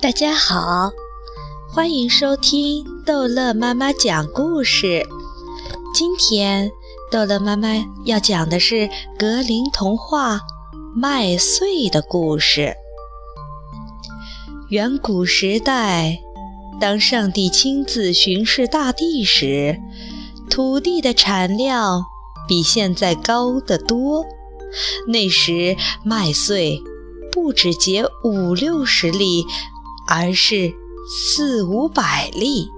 大家好，欢迎收听逗乐妈妈讲故事。今天逗乐妈妈要讲的是格林童话《麦穗的故事》。远古时代，当上帝亲自巡视大地时，土地的产量比现在高得多。那时，麦穗不只结五六十粒。而是四五百粒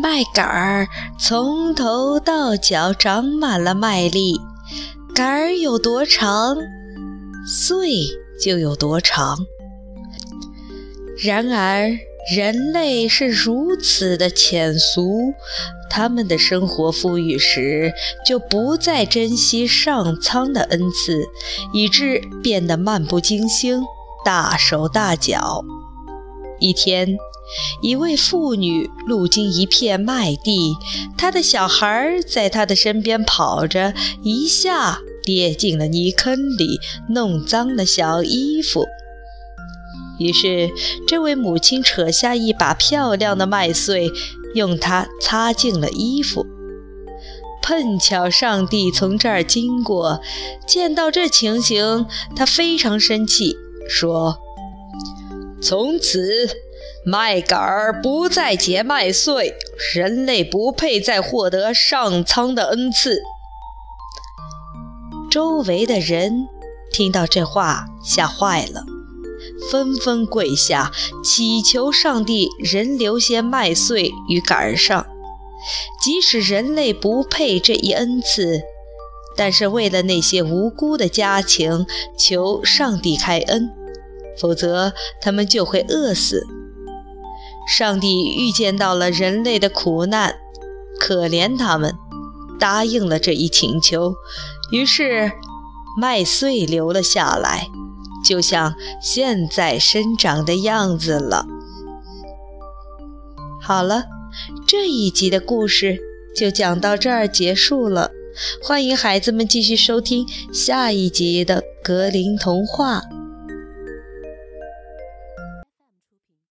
麦秆儿，从头到脚长满了麦粒。杆儿有多长，穗就有多长。然而，人类是如此的浅俗，他们的生活富裕时，就不再珍惜上苍的恩赐，以致变得漫不经心、大手大脚。一天，一位妇女路经一片麦地，她的小孩在她的身边跑着，一下跌进了泥坑里，弄脏了小衣服。于是，这位母亲扯下一把漂亮的麦穗，用它擦净了衣服。碰巧上帝从这儿经过，见到这情形，他非常生气，说。从此，麦秆儿不再结麦穗，人类不配再获得上苍的恩赐。周围的人听到这话，吓坏了，纷纷跪下，祈求上帝仍留些麦穗于杆上。即使人类不配这一恩赐，但是为了那些无辜的家禽，求上帝开恩。否则，他们就会饿死。上帝预见到了人类的苦难，可怜他们，答应了这一请求。于是，麦穗留了下来，就像现在生长的样子了。好了，这一集的故事就讲到这儿结束了。欢迎孩子们继续收听下一集的格林童话。